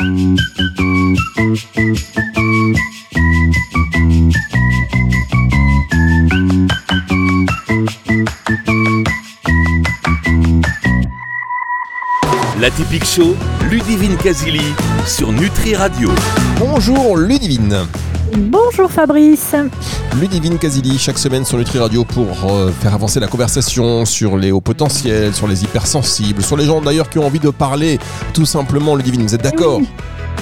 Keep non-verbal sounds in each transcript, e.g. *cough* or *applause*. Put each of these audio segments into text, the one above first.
La typique show, Ludivine Casili sur Nutri Radio. Bonjour Ludivine. Bonjour Fabrice. Ludivine Casili, chaque semaine sur Nutri Radio pour euh, faire avancer la conversation sur les hauts potentiels, sur les hypersensibles, sur les gens d'ailleurs qui ont envie de parler tout simplement. Ludivine, vous êtes d'accord?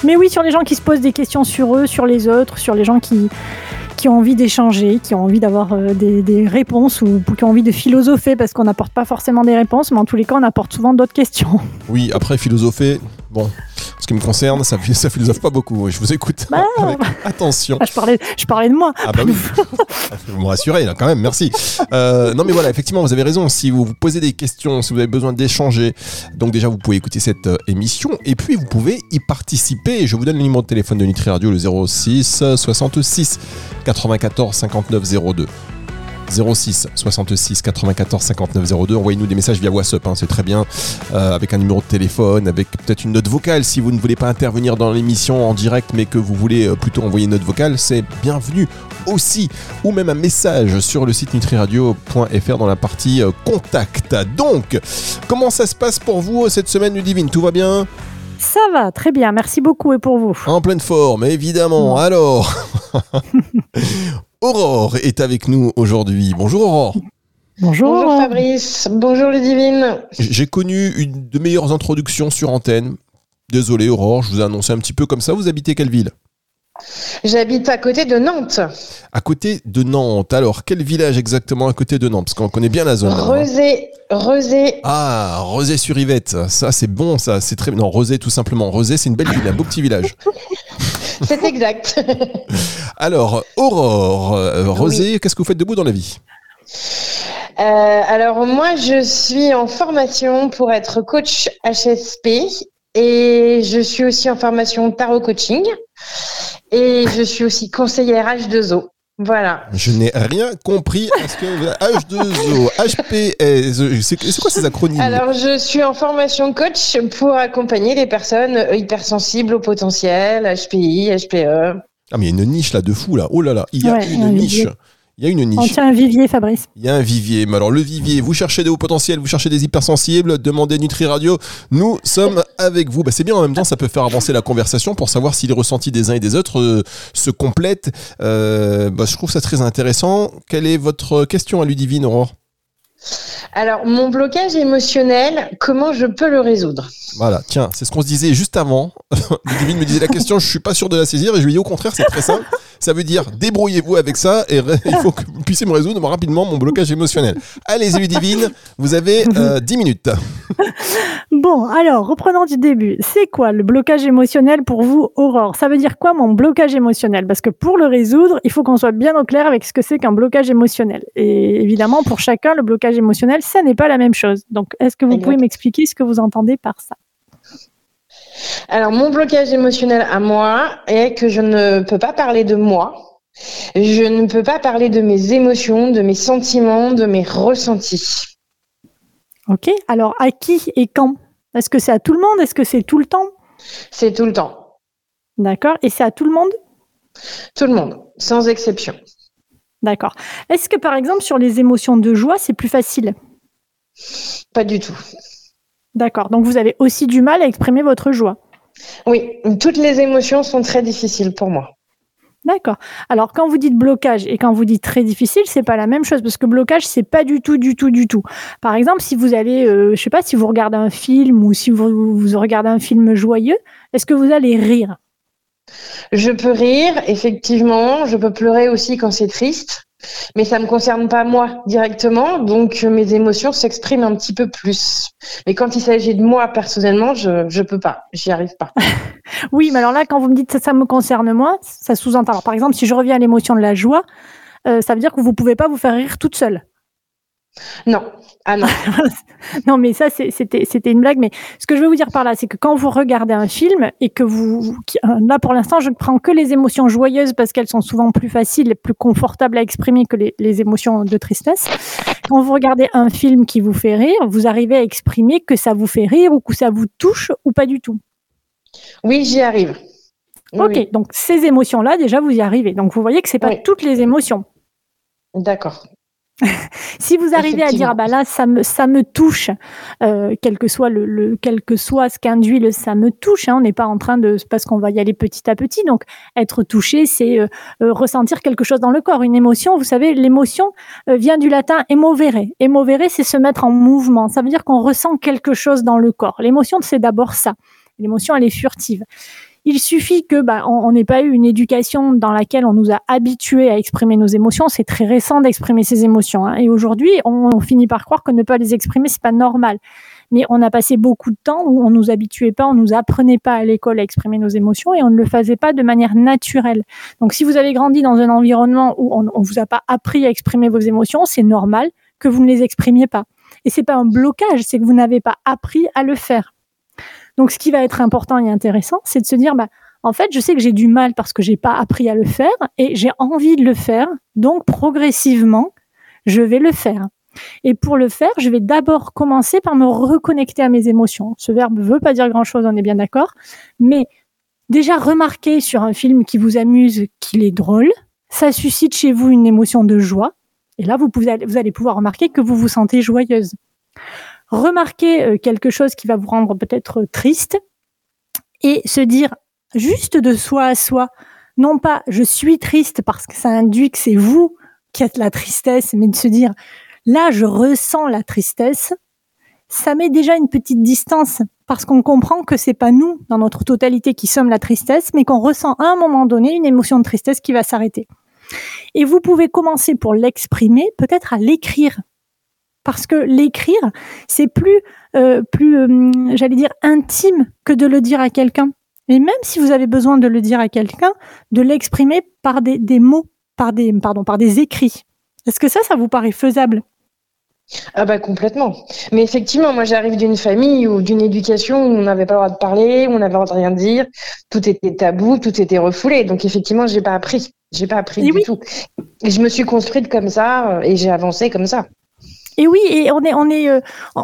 Mais oui, sur les gens qui se posent des questions sur eux, sur les autres, sur les gens qui, qui ont envie d'échanger, qui ont envie d'avoir euh, des, des réponses ou qui ont envie de philosopher parce qu'on n'apporte pas forcément des réponses, mais en tous les cas, on apporte souvent d'autres questions. Oui, après philosopher, bon, ce qui me concerne, ça, ça philosophe pas beaucoup. Je vous écoute Bah, *laughs* avec attention. Ah, je, parlais, je parlais de moi. Ah bah oui, vous me rassurez là quand même, merci. Euh, non mais voilà, effectivement, vous avez raison. Si vous vous posez des questions, si vous avez besoin d'échanger, donc déjà vous pouvez écouter cette euh, émission et puis vous pouvez y participer. Je vous donne le numéro de téléphone de Nutri Radio, le 06 66 94 59 02. 06 66 94 59 02. Envoyez-nous des messages via WhatsApp, hein, c'est très bien, euh, avec un numéro de téléphone, avec peut-être une note vocale. Si vous ne voulez pas intervenir dans l'émission en direct, mais que vous voulez euh, plutôt envoyer une note vocale, c'est bienvenu aussi. Ou même un message sur le site nutriradio.fr dans la partie euh, contact. Donc, comment ça se passe pour vous cette semaine, Ludivine? Tout va bien? Ça va, très bien. Merci beaucoup et pour vous? En pleine forme, évidemment. Alors, *laughs* Aurore est avec nous aujourd'hui. Bonjour Aurore. Bonjour. Bonjour Fabrice, bonjour Ludivine. J'ai connu une de meilleures introductions sur antenne. Désolé Aurore, je vous ai annoncé un petit peu comme ça. Vous habitez quelle ville? J'habite à côté de Nantes, À côté de Nantes. Alors, quel village exactement à côté de Nantes? Parce qu'on connaît bien la zone. là-bas. Rezé, Rezé. Ah, Rezé-sur-Yvette. Ça, c'est bon, ça. C'est très. Non, Rezé, tout simplement. Rezé, c'est une belle ville, un beau petit village. *laughs* C'est exact. *laughs* Alors, Aurore, euh, Rezé, qu'est-ce que vous faites debout dans la vie? Euh, alors moi, je suis en formation pour être coach HSP et je suis aussi en formation tarot coaching et je suis aussi conseillère H2O. Voilà. Je n'ai rien compris à ce que H2O, HPS, c'est c'est quoi ces acronymes Alors je suis en formation coach pour accompagner les personnes hypersensibles au potentiel, HPI, HPE. Ah, mais il y a une niche là de fou là. Oh là là, il y a Ouais, une un niche. Il y a une On niche. tient un vivier, Fabrice. Il y a un vivier. Mais alors, le vivier, vous cherchez des hauts potentiels, vous cherchez des hypersensibles, demandez Nutri Radio. Nous sommes avec vous. Bah, c'est bien en même temps, ça peut faire avancer la conversation pour savoir si les ressentis des uns et des autres euh, se complètent. Euh, bah, je trouve ça très intéressant. Quelle est votre question à Ludivine, Aurore? Alors mon blocage émotionnel, comment je peux le résoudre? Voilà, tiens, c'est ce qu'on se disait juste avant. *laughs* Ludivine me disait la question, je suis pas sûr de la saisir, et je lui dit au contraire, c'est très simple. Ça veut dire débrouillez-vous avec ça et *laughs* il faut que vous puissiez me résoudre rapidement mon blocage émotionnel. Allez-y Ludivine, vous avez euh, *laughs* 10 minutes. Bon, alors, reprenons du début. C'est quoi le blocage émotionnel pour vous, Aurore? Ça veut dire quoi mon blocage émotionnel? Parce que pour le résoudre, il faut qu'on soit bien au clair avec ce que c'est qu'un blocage émotionnel. Et évidemment, pour chacun, le blocage émotionnel, ça n'est pas la même chose. Donc, est-ce que vous Exact. pouvez m'expliquer ce que vous entendez par ça? Alors, mon blocage émotionnel à moi est que je ne peux pas parler de moi. Je ne peux pas parler de mes émotions, de mes sentiments, de mes ressentis. Ok Alors, à qui et quand? Est-ce que c'est à tout le monde? Est-ce que c'est tout le temps? C'est tout le temps. D'accord Et c'est à tout le monde? Tout le monde, sans exception. D'accord. Est-ce que, par exemple, sur les émotions de joie, c'est plus facile? Pas du tout. D'accord. Donc, vous avez aussi du mal à exprimer votre joie. Oui, toutes les émotions sont très difficiles pour moi. D'accord. Alors, quand vous dites blocage et quand vous dites très difficile, c'est pas la même chose parce que blocage, c'est pas du tout, du tout, du tout. Par exemple, si vous allez, euh, je sais pas, si vous regardez un film ou si vous, vous regardez un film joyeux, est-ce que vous allez rire? Je peux rire, effectivement. Je peux pleurer aussi quand c'est triste. Mais ça me concerne pas moi directement, donc euh, mes émotions s'expriment un petit peu plus. Mais quand il s'agit de moi personnellement, je je peux pas, j'y arrive pas. *laughs* Oui, mais alors là, quand vous me dites ça, ça me concerne moi, ça sous-entend. Par exemple, si je reviens à l'émotion de la joie, euh, ça veut dire que vous pouvez pas vous faire rire toute seule. Non, ah non, *laughs* non, mais ça, c'était une blague. Mais ce que je veux vous dire par là, c'est que quand vous regardez un film et que vous. euh, Là, pour l'instant, je ne prends que les émotions joyeuses parce qu'elles sont souvent plus faciles et plus confortables à exprimer que les, les émotions de tristesse. Quand vous regardez un film qui vous fait rire, vous arrivez à exprimer que ça vous fait rire ou que ça vous touche ou pas du tout. Oui, j'y arrive. Oui, Ok, oui. donc ces émotions-là, déjà, vous y arrivez. Donc vous voyez que c'est pas Oui. toutes les émotions. D'accord. *laughs* Si vous arrivez à dire ah bah là ça me ça me touche, euh, quel que soit le, quel que soit ce qu'induit le ça me touche, hein, on n'est pas en train de parce qu'on va y aller petit à petit. Donc être touché, c'est euh, euh, ressentir quelque chose dans le corps, une émotion. Vous savez, l'émotion vient du latin emovere. Emovere, c'est se mettre en mouvement. Ça veut dire qu'on ressent quelque chose dans le corps. L'émotion, c'est d'abord ça. L'émotion, elle est furtive. Il suffit que bah, on n'ait pas eu une éducation dans laquelle on nous a habitués à exprimer nos émotions. C'est très récent d'exprimer ses émotions. hein. Et aujourd'hui, on, on finit par croire que ne pas les exprimer, c'est pas normal. Mais on a passé beaucoup de temps où on nous habituait pas, on nous apprenait pas à l'école à exprimer nos émotions et on ne le faisait pas de manière naturelle. Donc, si vous avez grandi dans un environnement où on, on vous a pas appris à exprimer vos émotions, c'est normal que vous ne les exprimiez pas. Et c'est pas un blocage, c'est que vous n'avez pas appris à le faire. Donc, ce qui va être important et intéressant, c'est de se dire, bah, en fait, je sais que j'ai du mal parce que j'ai pas appris à le faire et j'ai envie de le faire. Donc, progressivement, je vais le faire. Et pour le faire, je vais d'abord commencer par me reconnecter à mes émotions. Ce verbe veut pas dire grand chose, on est bien d'accord. Mais déjà remarquer sur un film qui vous amuse qu'il est drôle, ça suscite chez vous une émotion de joie. Et là, vous, vous allez pouvoir remarquer que vous vous sentez joyeuse. Remarquer euh, quelque chose qui va vous rendre peut-être triste et se dire juste de soi à soi, non pas je suis triste parce que ça induit que c'est vous qui êtes la tristesse, mais de se dire là je ressens la tristesse, ça met déjà une petite distance parce qu'on comprend que c'est pas nous dans notre totalité qui sommes la tristesse, mais qu'on ressent à un moment donné une émotion de tristesse qui va s'arrêter. Et vous pouvez commencer pour l'exprimer, peut-être à l'écrire. Parce que l'écrire, c'est plus, euh, plus euh, j'allais dire, intime que de le dire à quelqu'un. Et même si vous avez besoin de le dire à quelqu'un, de l'exprimer par des, des mots, par des, pardon, par des écrits. Est-ce que ça, ça vous paraît faisable? Ah bah complètement. Mais effectivement, moi j'arrive d'une famille ou d'une éducation où on n'avait pas le droit de parler, où on n'avait le droit de rien dire, tout était tabou, tout était refoulé. Donc effectivement, j'ai pas appris. J'ai pas appris Et du oui. tout. Et je me suis construite comme ça euh, et j'ai avancé comme ça. Et oui, et on est, on est, euh,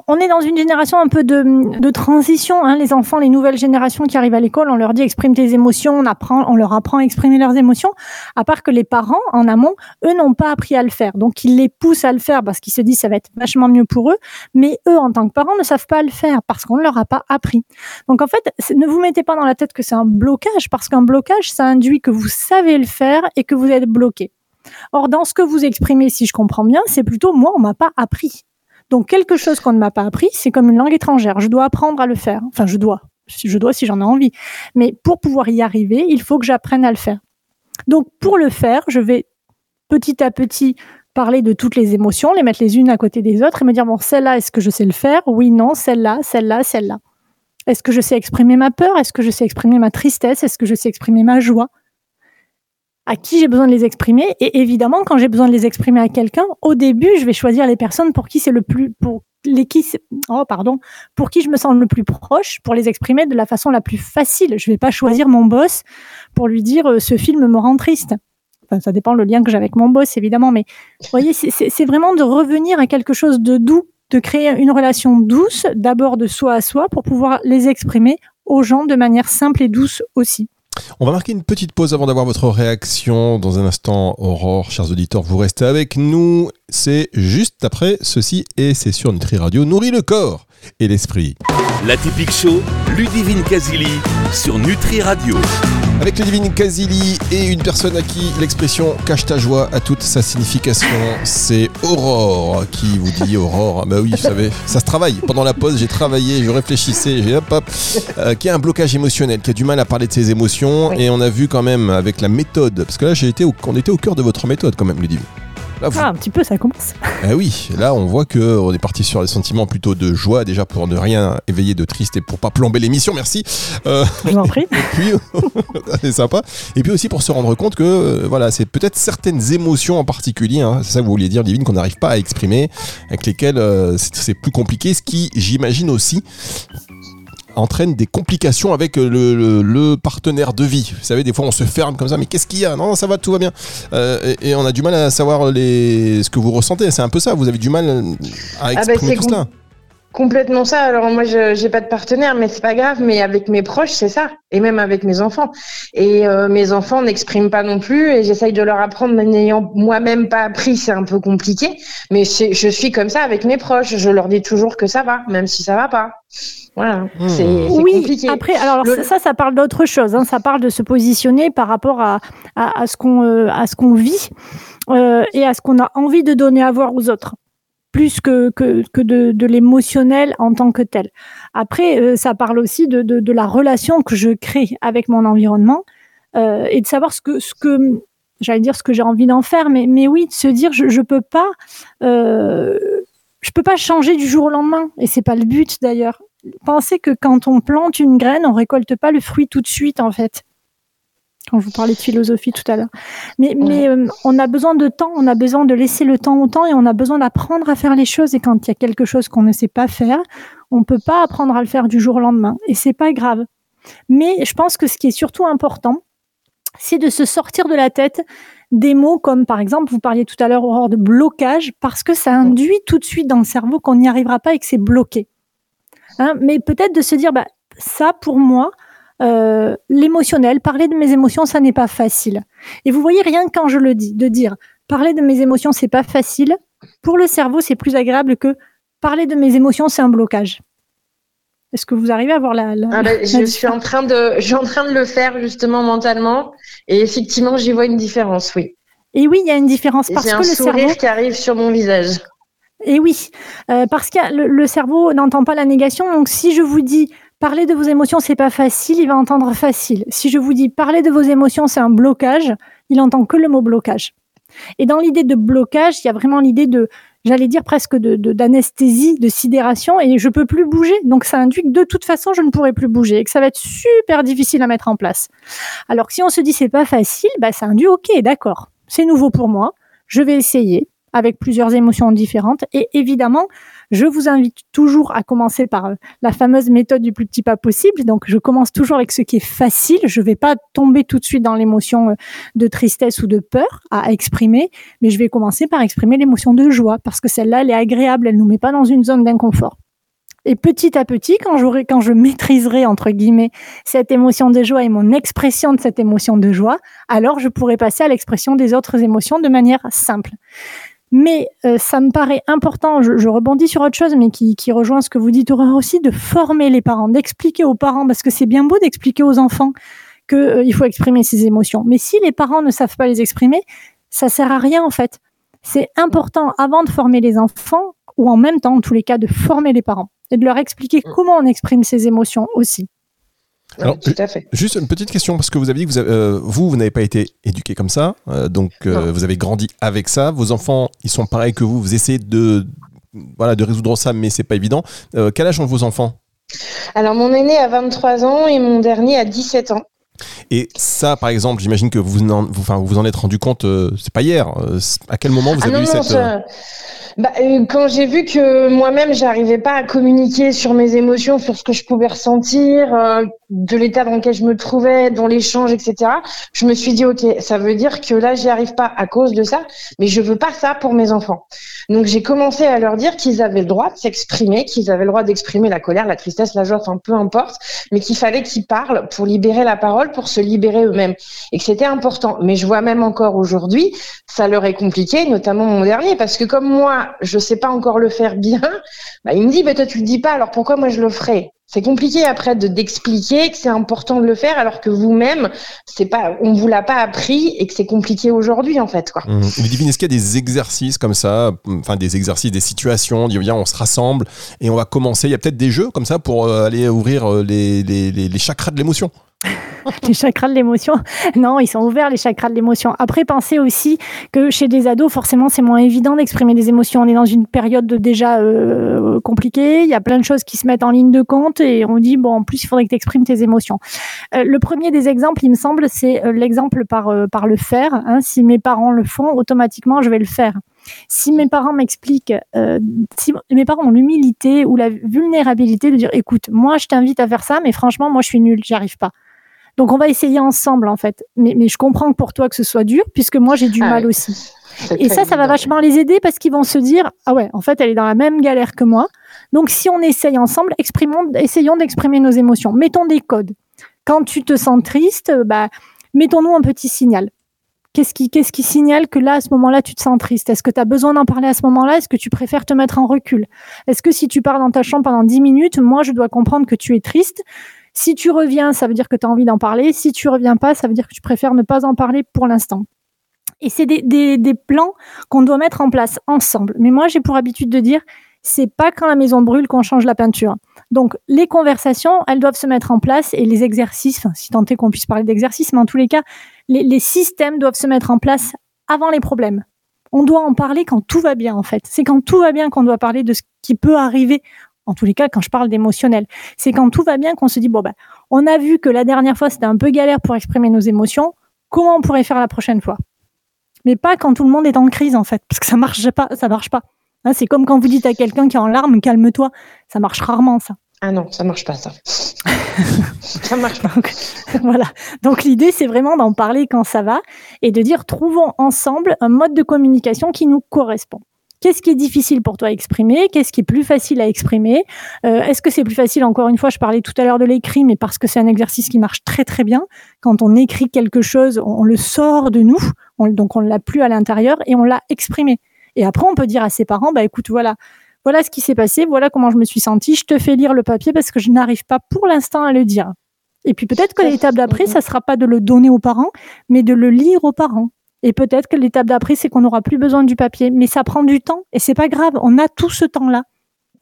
on est dans une génération un peu de, de transition. Hein. Les enfants, les nouvelles générations qui arrivent à l'école, on leur dit exprime tes émotions, on apprend, on leur apprend à exprimer leurs émotions. À part que les parents, en amont, eux n'ont pas appris à le faire. Donc ils les poussent à le faire parce qu'ils se disent ça va être vachement mieux pour eux. Mais eux, en tant que parents, ne savent pas le faire parce qu'on ne leur a pas appris. Donc en fait, ne vous mettez pas dans la tête que c'est un blocage parce qu'un blocage, ça induit que vous savez le faire et que vous êtes bloqué. Or, dans ce que vous exprimez, si je comprends bien, c'est plutôt moi, on m'a pas appris. Donc, quelque chose qu'on ne m'a pas appris, c'est comme une langue étrangère. Je dois apprendre à le faire. Enfin, je dois. Je dois, si j'en ai envie. Mais pour pouvoir y arriver, il faut que j'apprenne à le faire. Donc, pour le faire, je vais petit à petit parler de toutes les émotions, les mettre les unes à côté des autres et me dire, bon, celle-là, est-ce que je sais le faire? Oui, non, celle-là, celle-là, celle-là. Est-ce que je sais exprimer ma peur? Est-ce que je sais exprimer ma tristesse? Est-ce que je sais exprimer ma joie? À qui j'ai besoin de les exprimer. Et évidemment, quand j'ai besoin de les exprimer à quelqu'un, au début, je vais choisir les personnes pour qui c'est le plus, pour les qui, oh pardon, pour qui je me sens le plus proche, pour les exprimer de la façon la plus facile. Je vais pas choisir mon boss pour lui dire euh, ce film me rend triste. Enfin, ça dépend le lien que j'ai avec mon boss, évidemment, mais vous voyez, c'est vraiment de revenir à quelque chose de doux, de créer une relation douce, d'abord de soi à soi, pour pouvoir les exprimer aux gens de manière simple et douce aussi. On va marquer une petite pause avant d'avoir votre réaction. Dans un instant, Aurore, chers auditeurs, vous restez avec nous. C'est juste après ceci et c'est sur Nutri Radio. Nourrit le corps et l'esprit. La typique show, Ludivine Kazili sur Nutri Radio. Avec Ludivine Kazili et une personne à qui l'expression cache ta joie a toute sa signification, c'est Aurore qui vous dit Aurore. Ah Bah oui, vous savez, ça se travaille. Pendant la pause, j'ai travaillé, je réfléchissais, j'ai hop hop, euh, qui a un blocage émotionnel, qui a du mal à parler de ses émotions, Oui. et on a vu quand même avec la méthode, parce que là, j'ai été au- on était au cœur de votre méthode quand même, Ludivine. Là, vous- Ah, un petit peu, ça commence. ah oui, là on voit que on est parti sur des sentiments plutôt de joie déjà pour ne rien éveiller de triste et pour pas plomber l'émission, merci. Euh, Je vous en prie. *laughs* et puis *laughs* c'est sympa. Et puis aussi pour se rendre compte que euh, voilà, c'est peut-être certaines émotions en particulier, hein, c'est ça que vous vouliez dire, Divine, qu'on n'arrive pas à exprimer, avec lesquelles euh, c'est c'est plus compliqué, ce qui, j'imagine aussi, entraîne des complications avec euh, le, le- le partenaire de vie. Vous savez, des fois on se ferme comme ça, mais qu'est-ce qu'il y a? Non, ça va, tout va bien. Euh, et, et on a du mal à savoir les, ce que vous ressentez. C'est un peu ça, vous avez du mal à bah, exprimer c'est tout com- cela. Complètement ça. Alors moi, je j'ai pas de partenaire, mais c'est pas grave. Mais avec mes proches, c'est ça, et même avec mes enfants. Et euh, mes enfants n'expriment pas non plus, et j'essaye de leur apprendre, mais n'ayant moi-même pas appris, c'est un peu compliqué. Mais je suis comme ça avec mes proches. Je leur dis toujours que ça va, même si ça va pas. Voilà, mmh. c'est oui, Après, alors ça, ça parle d'autre chose. Hein. Ça parle de se positionner par rapport à, à, ce qu'on euh, à ce qu'on vit euh, et à ce qu'on a envie de donner à voir aux autres plus que, que, que de, de l'émotionnel en tant que tel. Après, euh, ça parle aussi de, de, la relation que je crée avec mon environnement euh, et de savoir ce que, ce que j'allais dire ce que j'ai envie d'en faire, mais, mais oui, de se dire je, je peux pas, euh, peux pas changer du jour au lendemain et c'est pas le but d'ailleurs. Pensez que quand on plante une graine, on récolte pas le fruit tout de suite en fait quand je vous parlais de philosophie tout à l'heure. Mais, mais euh, on a besoin de temps, on a besoin de laisser le temps au temps et on a besoin d'apprendre à faire les choses. Et quand il y a quelque chose qu'on ne sait pas faire, on ne peut pas apprendre à le faire du jour au lendemain. Et c'est pas grave. Mais je pense que ce qui est surtout important, c'est de se sortir de la tête des mots comme par exemple, vous parliez tout à l'heure Aurore de blocage, parce que ça induit tout de suite dans le cerveau qu'on n'y arrivera pas et que c'est bloqué. Hein mais peut-être de se dire, bah, ça pour moi, euh, l'émotionnel, parler de mes émotions, ça n'est pas facile. Et vous voyez, rien quand je le dis, de dire parler de mes émotions, c'est pas facile, pour le cerveau, c'est plus agréable que parler de mes émotions, c'est un blocage. Est-ce que vous arrivez à voir la, ah ben, je suis en train de, je suis en train de le faire justement mentalement, et effectivement, j'y vois une différence, oui. Et oui, il y a une différence parce que un le sourire cerveau qui arrive sur mon visage. Et oui, euh, parce que le cerveau n'entend pas la négation. Donc, si je vous dis parler de vos émotions, c'est pas facile, il va entendre facile. Si je vous dis parler de vos émotions, c'est un blocage, il entend que le mot blocage. Et dans l'idée de blocage, il y a vraiment l'idée de, j'allais dire presque de, d'anesthésie, de, sidération, et je peux plus bouger. Donc ça induit que de toute façon, je ne pourrai plus bouger et que ça va être super difficile à mettre en place. Alors que si on se dit c'est pas facile, bah ça induit ok, d'accord, c'est nouveau pour moi, je vais essayer avec plusieurs émotions différentes. Et évidemment, je vous invite toujours à commencer par euh, la fameuse méthode du plus petit pas possible. Donc, je commence toujours avec ce qui est facile. Je ne vais pas tomber tout de suite dans l'émotion euh, de tristesse ou de peur à exprimer, mais je vais commencer par exprimer l'émotion de joie parce que celle-là, elle est agréable. Elle nous met pas dans une zone d'inconfort. Et petit à petit, quand, j'aurai, quand je maîtriserai, entre guillemets, cette émotion de joie et mon expression de cette émotion de joie, alors je pourrai passer à l'expression des autres émotions de manière simple. Mais euh, ça me paraît important, je, rebondis sur autre chose, mais qui, rejoint ce que vous dites, Aurore, aussi, de former les parents, d'expliquer aux parents, parce que c'est bien beau d'expliquer aux enfants qu'il euh, faut exprimer ses émotions. Mais si les parents ne savent pas les exprimer, ça sert à rien en fait. C'est important avant de former les enfants, ou en même temps, en tous les cas, de former les parents et de leur expliquer mm. comment on exprime ses émotions aussi. Alors, tout à fait. Juste une petite question, parce que vous avez dit que vous, euh, vous, vous n'avez pas été éduqué comme ça, euh, donc euh, vous avez grandi avec ça. Vos enfants, ils sont pareils que vous, vous essayez de, voilà, de résoudre ça, mais c'est pas évident. quel âge ont vos enfants? Alors, mon aîné a 23 ans et mon dernier a 17 ans. Et ça, par exemple, j'imagine que vous en, vous, enfin, vous en êtes rendu compte, c'est pas hier. à quel moment vous ah avez eu cette bah, euh, quand j'ai vu que moi-même, j'arrivais pas à communiquer sur mes émotions, sur ce que je pouvais ressentir, euh, de l'état dans lequel je me trouvais, dans l'échange, etc., je me suis dit, OK, ça veut dire que là, j'y arrive pas à cause de ça, mais je veux pas ça pour mes enfants. Donc, j'ai commencé à leur dire qu'ils avaient le droit de s'exprimer, qu'ils avaient le droit d'exprimer la colère, la tristesse, la joie, enfin, peu importe, mais qu'il fallait qu'ils parlent pour libérer la parole, pour se libérer eux-mêmes. Et que c'était important. Mais je vois même encore aujourd'hui, ça leur est compliqué, notamment mon dernier, parce que comme moi, je sais pas encore le faire bien, *laughs* bah, il me dit, bah, toi, tu le dis pas, alors pourquoi moi je le ferai c'est compliqué après de d'expliquer que c'est important de le faire alors que vous-même c'est pas on vous l'a pas appris et que c'est compliqué aujourd'hui en fait quoi. Mmh. Divine, est-ce qu'il y a des exercices comme ça, enfin des exercices, des situations, on on se rassemble et on va commencer? Il y a peut-être des jeux comme ça pour euh, aller ouvrir euh, les, les, les chakras de l'émotion. *laughs* les chakras de l'émotion. Non, ils sont ouverts, les chakras de l'émotion. Après, pensez aussi que chez des ados, forcément, c'est moins évident d'exprimer des émotions. On est dans une période déjà euh, compliquée. Il y a plein de choses qui se mettent en ligne de compte et on dit, bon, en plus, il faudrait que tu exprimes tes émotions. Euh, le premier des exemples, il me semble, c'est euh, l'exemple par, par le faire. Hein. Si mes parents le font, automatiquement, je vais le faire. Si mes parents m'expliquent, si mes parents ont l'humilité ou la vulnérabilité de dire, écoute, moi, je t'invite à faire ça, mais franchement, moi, je suis nulle, j'y arrive pas Donc on va essayer ensemble en fait. Mais, mais je comprends que pour toi que ce soit dur, puisque moi j'ai du Ah mal oui. aussi. Et ça, ça va vachement les aider parce qu'ils vont se dire ah ouais, en fait elle est dans la même galère que moi. Donc si on essaye ensemble, exprimons, essayons d'exprimer nos émotions. Mettons des codes. Quand tu te sens triste, euh, bah mettons-nous un petit signal. Qu'est-ce qui, qu'est-ce qui signale que là, à ce moment-là, tu te sens triste? Est-ce que tu as besoin d'en parler à ce moment-là? Est-ce que tu préfères te mettre en recul? Est-ce que si tu pars dans ta chambre pendant 10 minutes, moi, je dois comprendre que tu es triste Si tu reviens, ça veut dire que tu as envie d'en parler. Si tu reviens pas, ça veut dire que tu préfères ne pas en parler pour l'instant. Et c'est des, plans qu'on doit mettre en place ensemble. Mais moi, j'ai pour habitude de dire, c'est pas quand la maison brûle qu'on change la peinture. Donc, les conversations, elles doivent se mettre en place et les exercices, si tant est qu'on puisse parler d'exercices, mais en tous les cas, les systèmes doivent se mettre en place avant les problèmes. On doit en parler quand tout va bien, en fait. C'est quand tout va bien qu'on doit parler de ce qui peut arriver. En tous les cas, quand je parle d'émotionnel, c'est quand tout va bien qu'on se dit bon ben, on a vu que la dernière fois c'était un peu galère pour exprimer nos émotions. Comment on pourrait faire la prochaine fois? Mais pas quand tout le monde est en crise, en fait, parce que ça marche pas. Ça marche pas. Hein, c'est comme quand vous dites à quelqu'un qui est en larmes, calme-toi. Ça marche rarement, ça. Ah non, ça marche pas ça. *laughs* ça marche pas. Donc, voilà. Donc l'idée, c'est vraiment d'en parler quand ça va et de dire trouvons ensemble un mode de communication qui nous correspond. Qu'est-ce qui est difficile pour toi à exprimer? Qu'est-ce qui est plus facile à exprimer? Euh, Est-ce que c'est plus facile Encore une fois, je parlais tout à l'heure de l'écrit, mais parce que c'est un exercice qui marche très très bien. Quand on écrit quelque chose, on le sort de nous, on- donc on l'a plus à l'intérieur et on l'a exprimé. Et après, on peut dire à ses parents, bah écoute, voilà, voilà ce qui s'est passé, voilà comment je me suis sentie. Je te fais lire le papier parce que je n'arrive pas pour l'instant à le dire. Et puis peut-être que l'étape d'après, ça sera pas de le donner aux parents, mais de le lire aux parents. Et peut-être que l'étape d'après, c'est qu'on n'aura plus besoin du papier. Mais ça prend du temps et c'est pas grave. On a tout ce temps-là.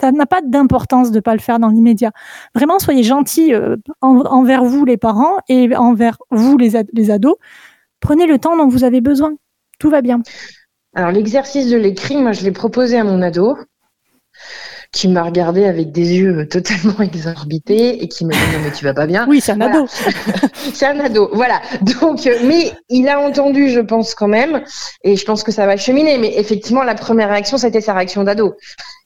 Ça n'a pas d'importance de pas le faire dans l'immédiat. Vraiment, soyez gentils euh, en- envers vous, les parents, et envers vous, les, les ados. Prenez le temps dont vous avez besoin. Tout va bien. Alors l'exercice de l'écrit, moi je l'ai proposé à mon ado, qui m'a regardé avec des yeux totalement *laughs* exorbités et qui m'a dit non mais tu vas pas bien. Oui, c'est un Voilà. ado. *laughs* C'est un ado, voilà. Donc, euh, mais il a entendu, je pense quand même, et je pense que ça va cheminer. Mais effectivement, la première réaction, c'était sa réaction d'ado.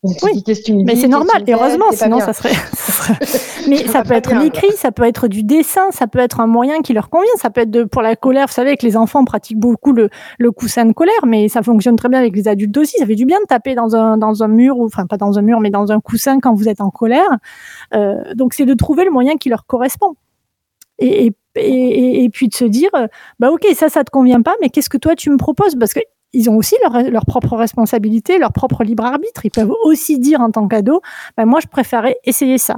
Oui. Mais c'est normal, et heureusement, sinon ça serait. *laughs* Mais Ça peut être l'écrit, ça peut être du dessin, ça peut être un moyen qui leur convient, ça peut être de, pour la colère. Vous savez que les enfants pratiquent beaucoup le, le coussin de colère, mais ça fonctionne très bien avec les adultes aussi. Ça fait du bien de taper dans un, dans un mur, ou enfin pas dans un mur, mais dans un coussin quand vous êtes en colère. Euh, donc c'est de trouver le moyen qui leur correspond. Et, et, et, et puis de se dire, euh, bah ok, ça, ça te convient pas, mais qu'est-ce que toi tu me proposes? Parce que ils ont aussi leur, leur propre responsabilité, leur propre libre arbitre. Ils peuvent aussi dire en tant qu'ado, bah moi je préférais essayer ça.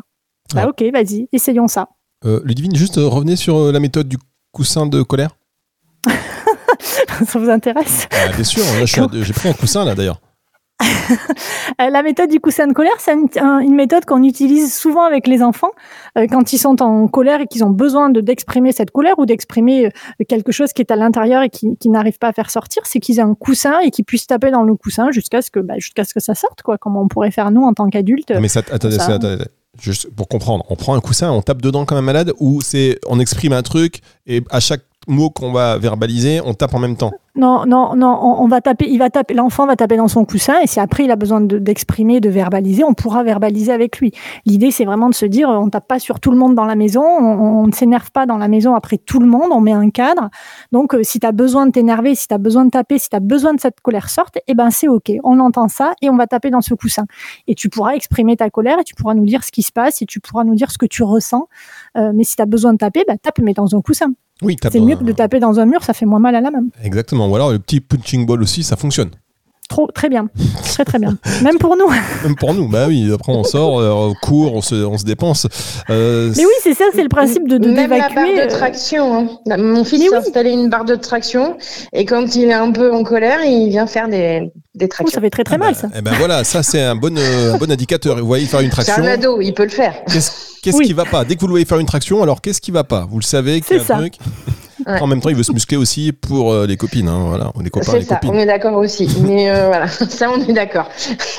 Bah ok, vas-y, essayons ça. Euh, Ludivine, juste euh, revenez sur euh, la méthode du coussin de colère. *laughs* ça vous intéresse? Ah, bien sûr, j'ai pris un coussin là d'ailleurs. Euh, La méthode du coussin de colère, c'est une, un- une méthode qu'on utilise souvent avec les enfants euh, quand ils sont en colère et qu'ils ont besoin de d'exprimer cette colère ou d'exprimer euh, quelque chose qui est à l'intérieur et qui, qui n'arrive pas à faire sortir. C'est qu'ils aient un coussin et qu'ils puissent taper dans le coussin jusqu'à ce que bah, jusqu'à ce que ça sorte, quoi. Comme on pourrait faire nous en tant qu'adultes. Non, mais ça, attendez, ça. ça, attendez, attendez. Juste pour comprendre, on prend un coussin, on tape dedans comme un malade ou c'est on exprime un truc et à chaque mot qu'on va verbaliser, on tape en même temps. Non, non, non, on, va taper, il va taper, l'enfant va taper dans son coussin et si après il a besoin de- d'exprimer, de, verbaliser, on pourra verbaliser avec lui. L'idée c'est vraiment de se dire, on tape pas sur tout le monde dans la maison, on, on ne s'énerve pas dans la maison après tout le monde, on met un cadre. Donc euh, si tu as besoin de t'énerver, si tu as besoin de taper, si tu as besoin de cette colère sorte, eh ben c'est OK, on entend ça et on va taper dans ce coussin. Et tu pourras exprimer ta colère et tu pourras nous dire ce qui se passe et tu pourras nous dire ce que tu ressens. Euh, mais si tu as besoin de taper, bah, tape mais dans un coussin. Oui, C'est mieux que de taper dans un mur, ça fait moins mal à la main. Exactement. Ou alors le petit punching ball aussi, ça fonctionne. Trop, très bien, *laughs* très très bien. Même pour nous. *laughs* Même pour nous, bah oui. Après on sort, euh, on court, on se, on se dépense. Euh, Mais oui, c'est ça, c'est le principe de, de Même la barre de euh, traction. hein. La- Mon fils Mais s'est oui. installé une barre de traction et quand il est un peu en colère, il vient faire des, des tractions. ça fait très très ah mal bah, ça. eh ben voilà, ça c'est un bon, euh, un bon indicateur. Vous voyez faire une C'est traction. un ado, il peut le faire. Qu'est-ce qu'est-ce Oui. qui va pas? Dès que vous le voyez faire une traction, alors qu'est-ce qui va pas? Vous le savez qu'il y a C'est un ça. truc. Ouais. En même temps, il veut se muscler aussi pour euh, les copines. hein, voilà, on est copains C'est les ça, copines. on est d'accord aussi. *laughs* Mais euh, voilà, *laughs* ça, on est d'accord.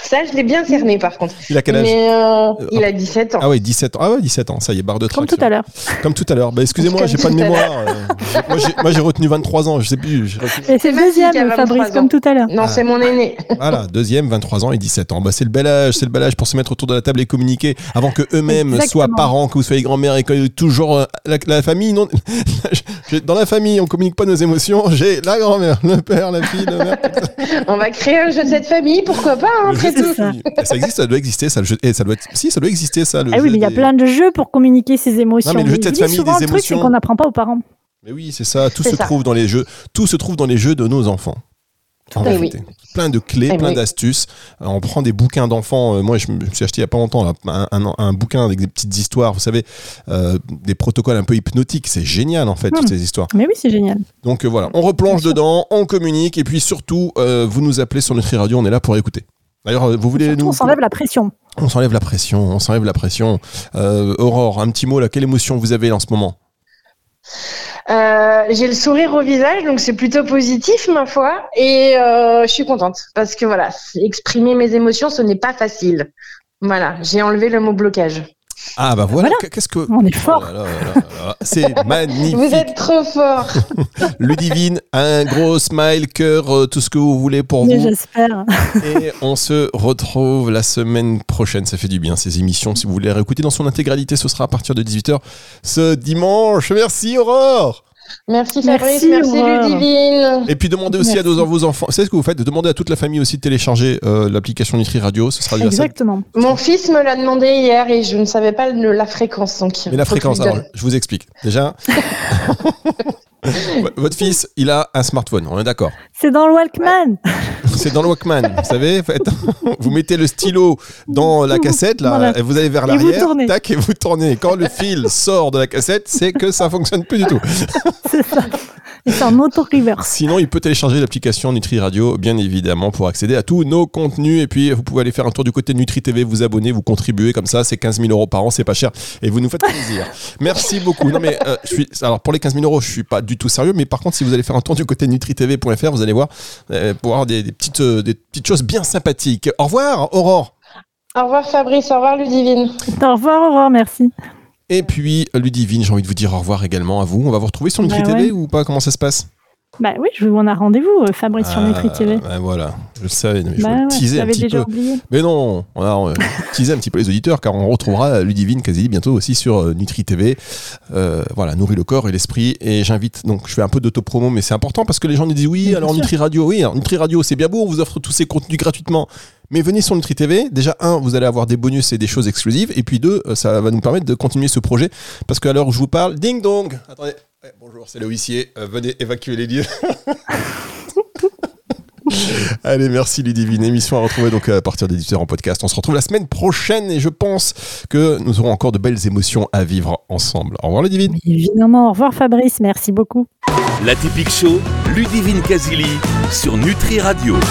Ça, je l'ai bien cerné, par contre. Il a quel âge Mais euh, il a 17 ans. Ah ouais, 17 ans. Ah ouais, 17 ans. Ça y est, barre de Comme traction. tout à l'heure. Comme tout à l'heure. Bah, excusez-moi, Comme j'ai pas de mémoire. *laughs* moi, j'ai- moi, j'ai retenu 23 ans. Je sais plus. j'ai retenu- Et c'est deuxième, 23 Fabrice, comme tout à l'heure. Non, c'est mon aîné. Voilà, deuxième, 23 ans et 17 ans. Bah, c'est le bel âge, c'est le bel âge pour se mettre autour de la table et communiquer avant que eux-mêmes Exactement. soient parents, que vous soyez grand-mère et que toujours euh, la, la famille. Non, dans la famille, on communique pas nos émotions. J'ai la grand-mère, le père, la fille, le mère. *laughs* On va créer un jeu de cette famille, pourquoi pas, hein, après tout. ça. famille. Ça existe, ça doit exister, ça. Le jeu, eh, ça doit être, si, ça doit exister, ça. Le Ah oui, jeu mais il y a des- plein de jeux pour communiquer ses émotions. Non, mais le jeu de cette famille, souvent, des le truc, c'est émotions. qu'on n'apprend pas aux parents. Mais oui, c'est ça. Tout se ça. trouve dans les jeux. Tout se trouve dans les jeux de nos enfants. En Eh vérité. Plein de clés, Eh plein oui. d'astuces. Euh, On prend des bouquins d'enfants. Euh, Moi, je me suis acheté il y a pas longtemps là, un, un- un bouquin avec des petites histoires. Vous savez, euh, des protocoles un peu hypnotiques. C'est génial en fait toutes Hmm. ces histoires. Mais oui, c'est génial. Donc euh, voilà, on replonge dedans, on communique et puis surtout, euh, vous nous appelez sur Nutri Radio. On est là pour écouter. D'ailleurs, vous voulez Surtout, nous on s'enlève la pression. On s'enlève la pression. On s'enlève la pression. Aurore, un petit mot là. Quelle émotion vous avez en ce moment? Euh, j'ai le sourire au visage, donc c'est plutôt positif, ma foi. Et euh, je suis contente parce que voilà, exprimer mes émotions, ce n'est pas facile. Voilà, j'ai enlevé le mot blocage. Ah bah voilà. Voilà. Qu'est-ce que On est Oh fort. C'est magnifique. *laughs* Vous êtes trop fort. *laughs* Ludivine, un gros smile, cœur, euh, tout ce que vous voulez pour Mais vous. j'espère. Et on se retrouve la semaine prochaine. Ça fait du bien ces émissions. Si vous voulez les réécouter dans son intégralité, ce sera à partir de 18h ce dimanche. Merci Aurore. Merci Fabrice, Merci, merci. Ludivine. Et puis demandez aussi à Merci. dos- vos enfants. Savez ce que vous faites Demandez à toute la famille aussi de télécharger euh, l'application Nutri Radio. Ce sera déjà ça. Exactement. Mon fils me l'a demandé hier et je ne savais pas le- la fréquence. Donc Mais la fréquence, alors, je vous explique. Déjà, *laughs* votre fils, il a un smartphone, on est d'accord. C'est dans le Walkman. *laughs* C'est dans le Walkman, vous savez. *laughs* vous mettez le stylo dans la cassette, là, Voilà. et vous allez vers l'arrière, tac, et vous tournez. Quand le fil sort de la cassette, c'est que ça fonctionne plus du tout. *laughs* C'est ça. C'est en auto-reverse. Sinon, il peut télécharger l'application Nutri Radio, bien évidemment, pour accéder à tous nos contenus. Et puis, vous pouvez aller faire un tour du côté Nutri TV, vous abonner, vous contribuer comme ça. C'est 15 000 euros par an, c'est pas cher. Et vous nous faites plaisir. Merci beaucoup. Non, mais euh, je suis, alors pour les 15 000 euros, je suis pas du tout sérieux. Mais par contre, si vous allez faire un tour du côté NutriTV.fr, vous allez voir, euh, pour avoir des, des petites, euh, des petites choses bien sympathiques. Au revoir, Aurore. Au revoir Fabrice, au revoir Ludivine. Au revoir, Aurore, merci. Et puis, Ludivine, j'ai envie de vous dire au revoir également à vous. On va vous retrouver sur Nutri Bah TV ou pas? Comment ça se passe? Bah oui, je, on a rendez-vous, euh, Fabrice, sur Nutri TV. Ah, bah voilà, je savais, mais je Bah vous ouais, un petit déjà peu. oublié. Mais non, on a euh, *laughs* teasé un petit peu les auditeurs car on retrouvera Ludivine Kazeli bientôt aussi sur euh, Nutri TV. Euh, voilà, nourrit le corps et l'esprit. Et j'invite, donc je fais un peu d'autopromo, mais c'est important parce que les gens nous disent oui, alors. Nutri Radio, oui, Nutri Radio, c'est bien beau, on vous offre tous ces contenus gratuitement. Mais venez sur Nutri TV. Déjà, un, vous allez avoir des bonus et des choses exclusives. Et puis deux, euh, ça va nous permettre de continuer ce projet. Parce qu'à l'heure où je vous parle, ding dong Attendez, Ouais, bonjour, c'est le huissier. Euh, venez évacuer les lieux. *laughs* Allez, merci Ludivine. Émission à retrouver donc à partir des 18h en podcast. On se retrouve la semaine prochaine et je pense que nous aurons encore de belles émotions à vivre ensemble. Au revoir Ludivine. Évidemment, au revoir, Fabrice, merci beaucoup. La Typique Show, Ludivine Kazili sur Nutri Radio.